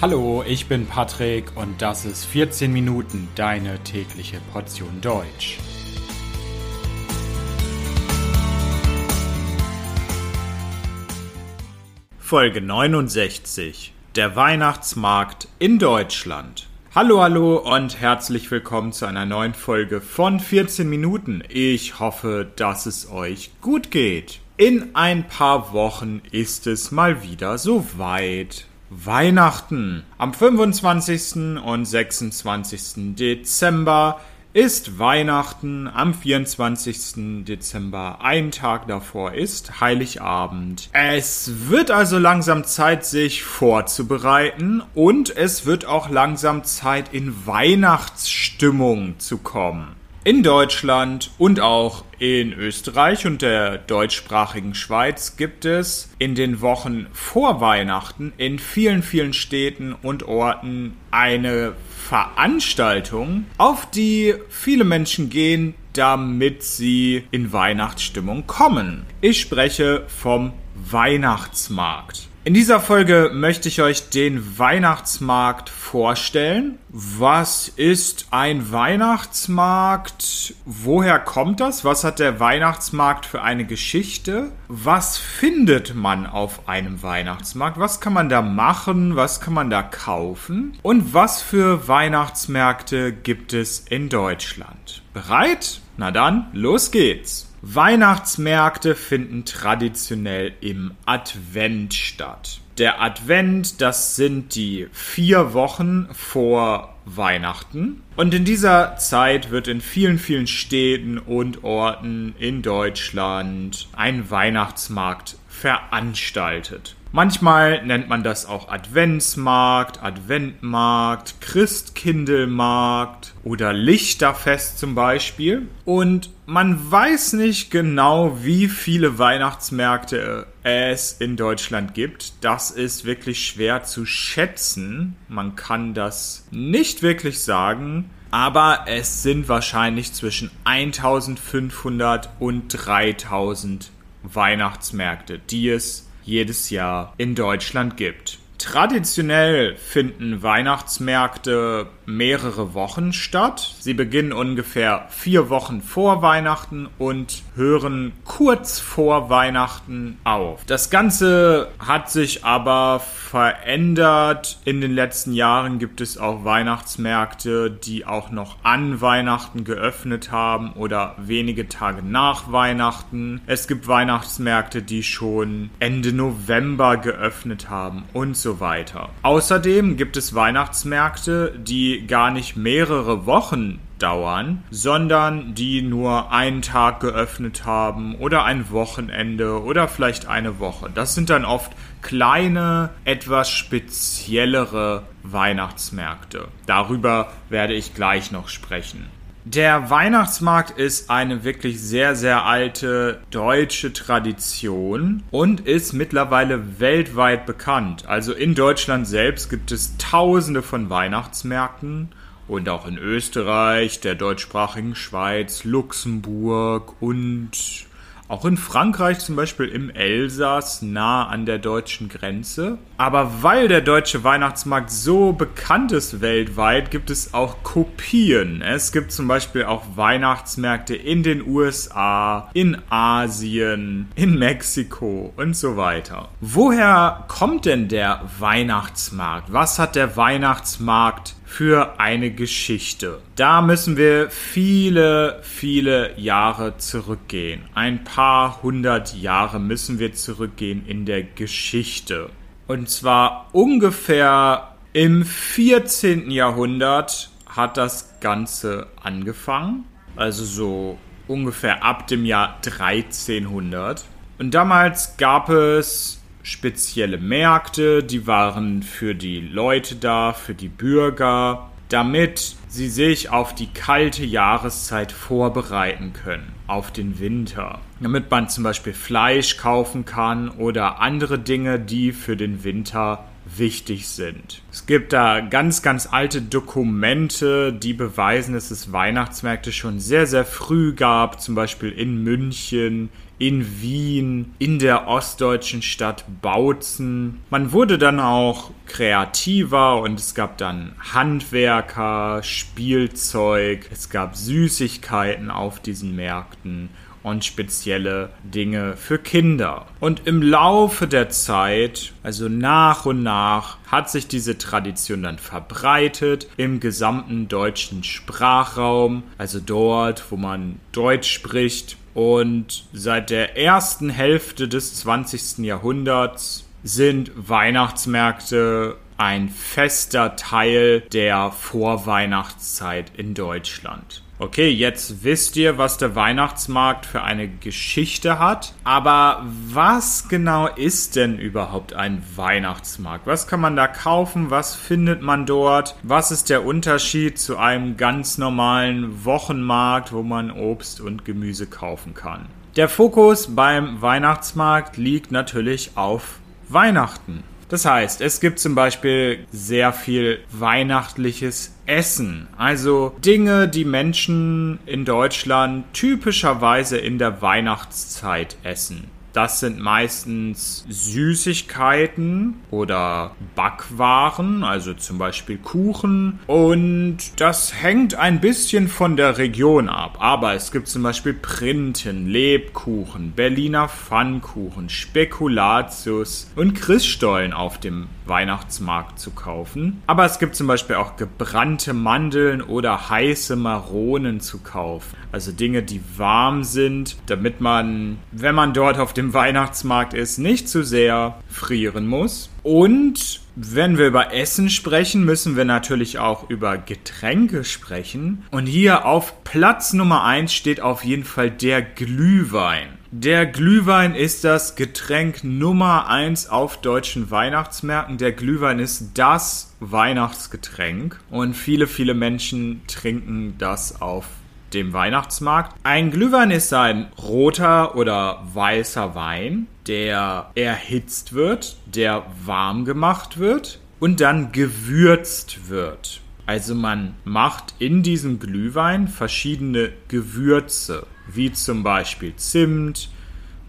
Hallo, ich bin Patrick und das ist 14 Minuten deine tägliche Portion Deutsch. Folge 69 Der Weihnachtsmarkt in Deutschland. Hallo, hallo und herzlich willkommen zu einer neuen Folge von 14 Minuten. Ich hoffe, dass es euch gut geht. In ein paar Wochen ist es mal wieder soweit. Weihnachten. Am 25. und 26. Dezember ist Weihnachten. Am 24. Dezember, ein Tag davor, ist Heiligabend. Es wird also langsam Zeit, sich vorzubereiten und es wird auch langsam Zeit, in Weihnachtsstimmung zu kommen. In Deutschland und auch in Österreich und der deutschsprachigen Schweiz gibt es in den Wochen vor Weihnachten in vielen, vielen Städten und Orten eine Veranstaltung, auf die viele Menschen gehen, damit sie in Weihnachtsstimmung kommen. Ich spreche vom Weihnachtsmarkt. In dieser Folge möchte ich euch den Weihnachtsmarkt vorstellen. Was ist ein Weihnachtsmarkt? Woher kommt das? Was hat der Weihnachtsmarkt für eine Geschichte? Was findet man auf einem Weihnachtsmarkt? Was kann man da machen? Was kann man da kaufen? Und was für Weihnachtsmärkte gibt es in Deutschland? Bereit? Na dann, los geht's! Weihnachtsmärkte finden traditionell im Advent statt. Der Advent, das sind die vier Wochen vor Weihnachten. Und in dieser Zeit wird in vielen, vielen Städten und Orten in Deutschland ein Weihnachtsmarkt veranstaltet. Manchmal nennt man das auch Adventsmarkt, Adventmarkt, Christkindelmarkt oder Lichterfest zum Beispiel. Und man weiß nicht genau, wie viele Weihnachtsmärkte es in Deutschland gibt. Das ist wirklich schwer zu schätzen. Man kann das nicht wirklich sagen. Aber es sind wahrscheinlich zwischen 1500 und 3000 Weihnachtsmärkte, die es jedes Jahr in Deutschland gibt. Traditionell finden Weihnachtsmärkte mehrere Wochen statt. Sie beginnen ungefähr vier Wochen vor Weihnachten und hören kurz vor Weihnachten auf. Das Ganze hat sich aber verändert. In den letzten Jahren gibt es auch Weihnachtsmärkte, die auch noch an Weihnachten geöffnet haben oder wenige Tage nach Weihnachten. Es gibt Weihnachtsmärkte, die schon Ende November geöffnet haben und so weiter. Außerdem gibt es Weihnachtsmärkte, die gar nicht mehrere Wochen dauern, sondern die nur einen Tag geöffnet haben oder ein Wochenende oder vielleicht eine Woche. Das sind dann oft kleine, etwas speziellere Weihnachtsmärkte. Darüber werde ich gleich noch sprechen. Der Weihnachtsmarkt ist eine wirklich sehr, sehr alte deutsche Tradition und ist mittlerweile weltweit bekannt. Also in Deutschland selbst gibt es tausende von Weihnachtsmärkten und auch in Österreich, der deutschsprachigen Schweiz, Luxemburg und auch in Frankreich, zum Beispiel im Elsass, nah an der deutschen Grenze. Aber weil der deutsche Weihnachtsmarkt so bekannt ist weltweit, gibt es auch Kopien. Es gibt zum Beispiel auch Weihnachtsmärkte in den USA, in Asien, in Mexiko und so weiter. Woher kommt denn der Weihnachtsmarkt? Was hat der Weihnachtsmarkt für eine Geschichte. Da müssen wir viele, viele Jahre zurückgehen. Ein paar hundert Jahre müssen wir zurückgehen in der Geschichte. Und zwar ungefähr im 14. Jahrhundert hat das Ganze angefangen. Also so ungefähr ab dem Jahr 1300. Und damals gab es spezielle Märkte, die waren für die Leute da, für die Bürger, damit sie sich auf die kalte Jahreszeit vorbereiten können, auf den Winter. Damit man zum Beispiel Fleisch kaufen kann oder andere Dinge, die für den Winter wichtig sind. Es gibt da ganz, ganz alte Dokumente, die beweisen, dass es Weihnachtsmärkte schon sehr, sehr früh gab, zum Beispiel in München, in Wien, in der ostdeutschen Stadt Bautzen. Man wurde dann auch kreativer und es gab dann Handwerker, Spielzeug, es gab Süßigkeiten auf diesen Märkten und spezielle Dinge für Kinder. Und im Laufe der Zeit, also nach und nach, hat sich diese Tradition dann verbreitet im gesamten deutschen Sprachraum, also dort, wo man Deutsch spricht. Und seit der ersten Hälfte des 20. Jahrhunderts sind Weihnachtsmärkte ein fester Teil der Vorweihnachtszeit in Deutschland. Okay, jetzt wisst ihr, was der Weihnachtsmarkt für eine Geschichte hat. Aber was genau ist denn überhaupt ein Weihnachtsmarkt? Was kann man da kaufen? Was findet man dort? Was ist der Unterschied zu einem ganz normalen Wochenmarkt, wo man Obst und Gemüse kaufen kann? Der Fokus beim Weihnachtsmarkt liegt natürlich auf Weihnachten. Das heißt, es gibt zum Beispiel sehr viel weihnachtliches Essen. Also Dinge, die Menschen in Deutschland typischerweise in der Weihnachtszeit essen. Das sind meistens Süßigkeiten oder Backwaren, also zum Beispiel Kuchen. Und das hängt ein bisschen von der Region ab. Aber es gibt zum Beispiel Printen, Lebkuchen, Berliner Pfannkuchen, Spekulatius und Christstollen auf dem Weihnachtsmarkt zu kaufen. Aber es gibt zum Beispiel auch gebrannte Mandeln oder heiße Maronen zu kaufen. Also Dinge, die warm sind, damit man, wenn man dort auf dem Weihnachtsmarkt ist, nicht zu sehr frieren muss. Und wenn wir über Essen sprechen, müssen wir natürlich auch über Getränke sprechen. Und hier auf Platz Nummer 1 steht auf jeden Fall der Glühwein. Der Glühwein ist das Getränk Nummer 1 auf deutschen Weihnachtsmärkten. Der Glühwein ist das Weihnachtsgetränk und viele, viele Menschen trinken das auf dem Weihnachtsmarkt. Ein Glühwein ist ein roter oder weißer Wein, der erhitzt wird, der warm gemacht wird und dann gewürzt wird. Also man macht in diesem Glühwein verschiedene Gewürze, wie zum Beispiel Zimt,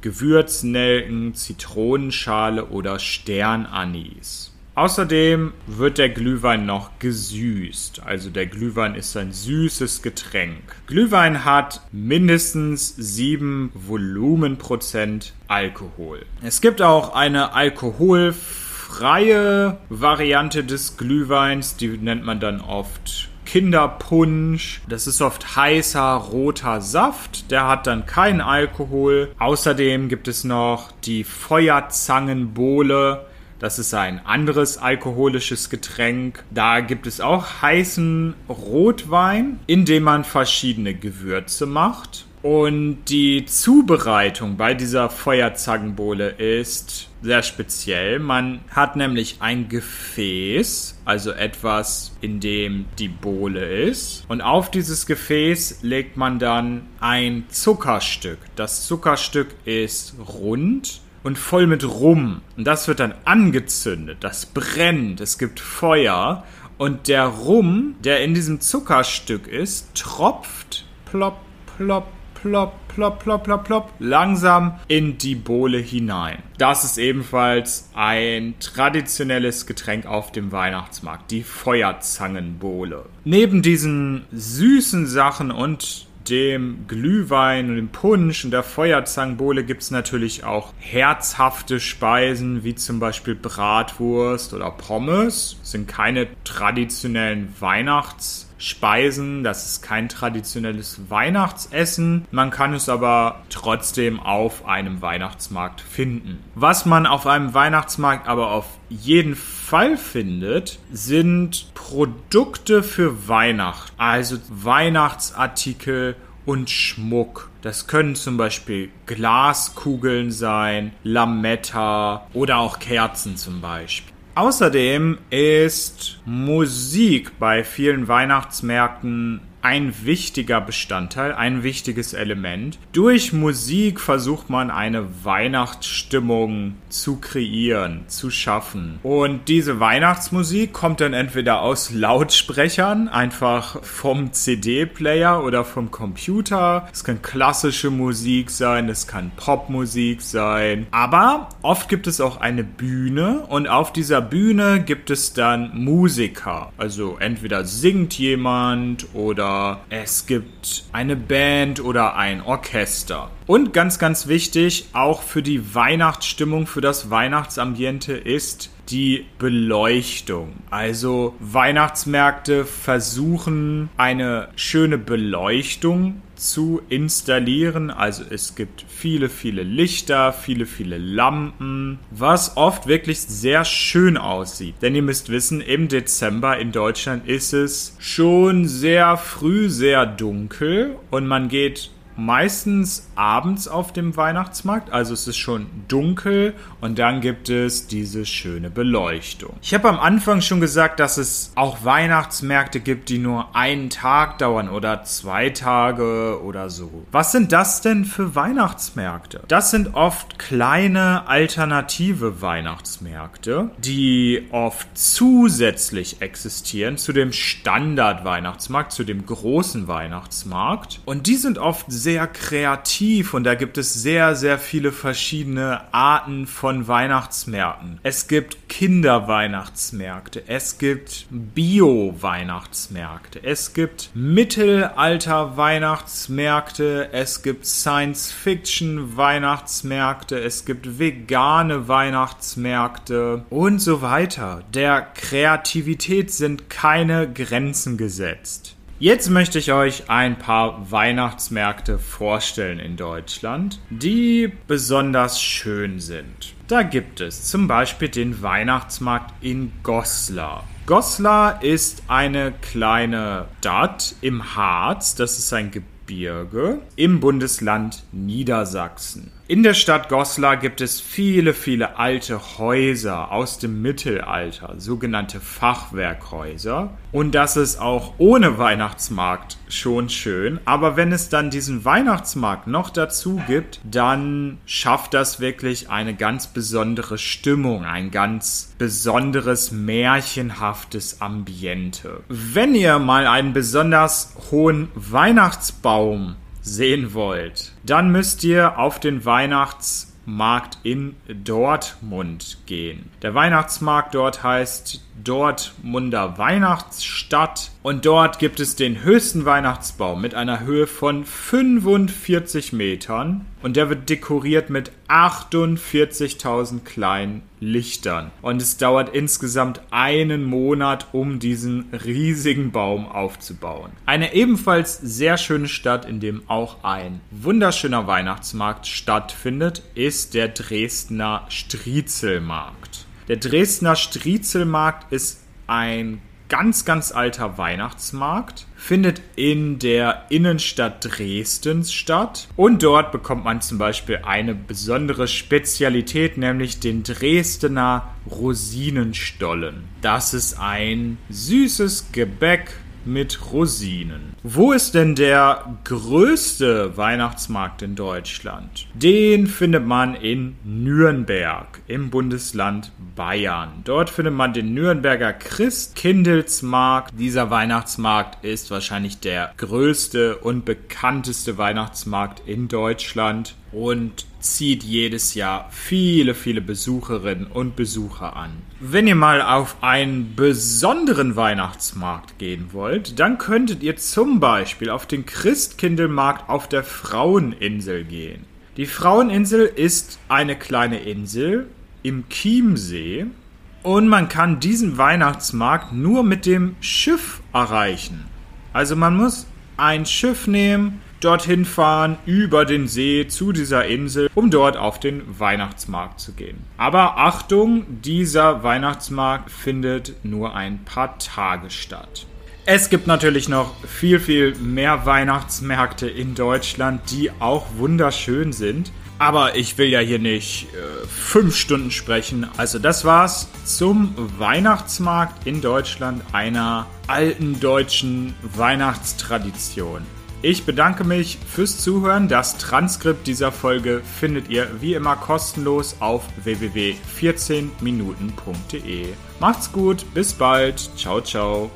Gewürznelken, Zitronenschale oder Sternanis. Außerdem wird der Glühwein noch gesüßt. Also der Glühwein ist ein süßes Getränk. Glühwein hat mindestens 7 Volumenprozent Alkohol. Es gibt auch eine alkoholfreie Variante des Glühweins, die nennt man dann oft Kinderpunsch. Das ist oft heißer roter Saft. Der hat dann keinen Alkohol. Außerdem gibt es noch die Feuerzangenbowle. Das ist ein anderes alkoholisches Getränk. Da gibt es auch heißen Rotwein, in dem man verschiedene Gewürze macht. Und die Zubereitung bei dieser Feuerzangenbowle ist sehr speziell. Man hat nämlich ein Gefäß, also etwas, in dem die Bohle ist. Und auf dieses Gefäß legt man dann ein Zuckerstück. Das Zuckerstück ist rund und voll mit Rum. Und das wird dann angezündet, das brennt, es gibt Feuer. Und der Rum, der in diesem Zuckerstück ist, tropft plopp, plopp, plopp, plopp, plopp, plopp, plopp, langsam in die Bohle hinein. Das ist ebenfalls ein traditionelles Getränk auf dem Weihnachtsmarkt, die Feuerzangenbowle. Neben diesen süßen Sachen und dem Glühwein und dem Punsch und der Feuerzangenbowle gibt es natürlich auch herzhafte Speisen, wie zum Beispiel Bratwurst oder Pommes. Das sind keine traditionellen Weihnachts- Speisen. Das ist kein traditionelles Weihnachtsessen. Man kann es aber trotzdem auf einem Weihnachtsmarkt finden. Was man auf einem Weihnachtsmarkt aber auf jeden Fall findet, sind Produkte für Weihnachten. Also Weihnachtsartikel und Schmuck. Das können zum Beispiel Glaskugeln sein, Lametta oder auch Kerzen zum Beispiel. Außerdem ist Musik bei vielen Weihnachtsmärkten ein wichtiger Bestandteil, ein wichtiges Element. Durch Musik versucht man eine Weihnachtsstimmung zu kreieren, zu schaffen. Und diese Weihnachtsmusik kommt dann entweder aus Lautsprechern, einfach vom CD-Player oder vom Computer. Es kann klassische Musik sein, es kann Popmusik sein. Aber oft gibt es auch eine Bühne und auf dieser Bühne gibt es dann Musiker. Also entweder singt jemand oder es gibt eine Band oder ein Orchester. Und ganz, ganz wichtig, auch für die Weihnachtsstimmung, für das Weihnachtsambiente ist die Beleuchtung. Also Weihnachtsmärkte versuchen eine schöne Beleuchtung zu installieren. Also es gibt viele, viele Lichter, viele, viele Lampen, was oft wirklich sehr schön aussieht. Denn ihr müsst wissen, im Dezember in Deutschland ist es schon sehr früh, sehr dunkel und man geht meistens abends auf dem Weihnachtsmarkt, also es ist schon dunkel und dann gibt es diese schöne Beleuchtung. Ich habe am Anfang schon gesagt, dass es auch Weihnachtsmärkte gibt, die nur einen Tag dauern oder zwei Tage oder so. Was sind das denn für Weihnachtsmärkte? Das sind oft kleine alternative Weihnachtsmärkte, die oft zusätzlich existieren zu dem Standard-Weihnachtsmarkt, zu dem großen Weihnachtsmarkt und die sind oft sehr sehr kreativ und da gibt es sehr, sehr viele verschiedene Arten von Weihnachtsmärkten. Es gibt Kinderweihnachtsmärkte, es gibt Bio-Weihnachtsmärkte, es gibt Mittelalter-Weihnachtsmärkte, es gibt Science-Fiction-Weihnachtsmärkte, es gibt vegane Weihnachtsmärkte und so weiter. Der Kreativität sind keine Grenzen gesetzt. Jetzt möchte ich euch ein paar Weihnachtsmärkte vorstellen in Deutschland, die besonders schön sind. Da gibt es zum Beispiel den Weihnachtsmarkt in Goslar. Goslar ist eine kleine Stadt im Harz, das ist ein Gebirge im Bundesland Niedersachsen. In der Stadt Goslar gibt es viele, viele alte Häuser aus dem Mittelalter, sogenannte Fachwerkhäuser. Und das ist auch ohne Weihnachtsmarkt schon schön. Aber wenn es dann diesen Weihnachtsmarkt noch dazu gibt, dann schafft das wirklich eine ganz besondere Stimmung, ein ganz besonderes, märchenhaftes Ambiente. Wenn ihr mal einen besonders hohen Weihnachtsbaum sehen wollt, dann müsst ihr auf den Weihnachtsmarkt in Dortmund gehen. Der Weihnachtsmarkt dort heißt Dortmunder Weihnachtsstadt und dort gibt es den höchsten Weihnachtsbaum mit einer Höhe von 45 Metern und der wird dekoriert mit 48.000 kleinen Lichtern. Und es dauert insgesamt einen Monat, um diesen riesigen Baum aufzubauen. Eine ebenfalls sehr schöne Stadt, in dem auch ein wunderschöner Weihnachtsmarkt stattfindet, ist der Dresdner Striezelmarkt. Der Dresdner Striezelmarkt ist ein ganz, ganz alter Weihnachtsmarkt, findet in der Innenstadt Dresdens statt. Und dort bekommt man zum Beispiel eine besondere Spezialität, nämlich den Dresdner Rosinenstollen. Das ist ein süßes Gebäck mit Rosinen. Wo ist denn der größte Weihnachtsmarkt in Deutschland? Den findet man in Nürnberg im Bundesland Bayern. Dort findet man den Nürnberger Christkindelsmarkt. Dieser Weihnachtsmarkt ist wahrscheinlich der größte und bekannteste Weihnachtsmarkt in Deutschland und zieht jedes Jahr viele, viele Besucherinnen und Besucher an. Wenn ihr mal auf einen besonderen Weihnachtsmarkt gehen wollt, dann könntet ihr zum Beispiel auf den Christkindlmarkt auf der Fraueninsel gehen. Die Fraueninsel ist eine kleine Insel im Chiemsee und man kann diesen Weihnachtsmarkt nur mit dem Schiff erreichen. Also man muss ein Schiff nehmen, dorthin fahren, über den See zu dieser Insel, um dort auf den Weihnachtsmarkt zu gehen. Aber Achtung, dieser Weihnachtsmarkt findet nur ein paar Tage statt. Es gibt natürlich noch viel, viel mehr Weihnachtsmärkte in Deutschland, die auch wunderschön sind. Aber ich will ja hier nicht äh, fünf Stunden sprechen. Also das war's zum Weihnachtsmarkt in Deutschland, einer alten deutschen Weihnachtstradition. Ich bedanke mich fürs Zuhören. Das Transkript dieser Folge findet ihr wie immer kostenlos auf www.14minuten.de. Macht's gut, bis bald. Ciao, ciao.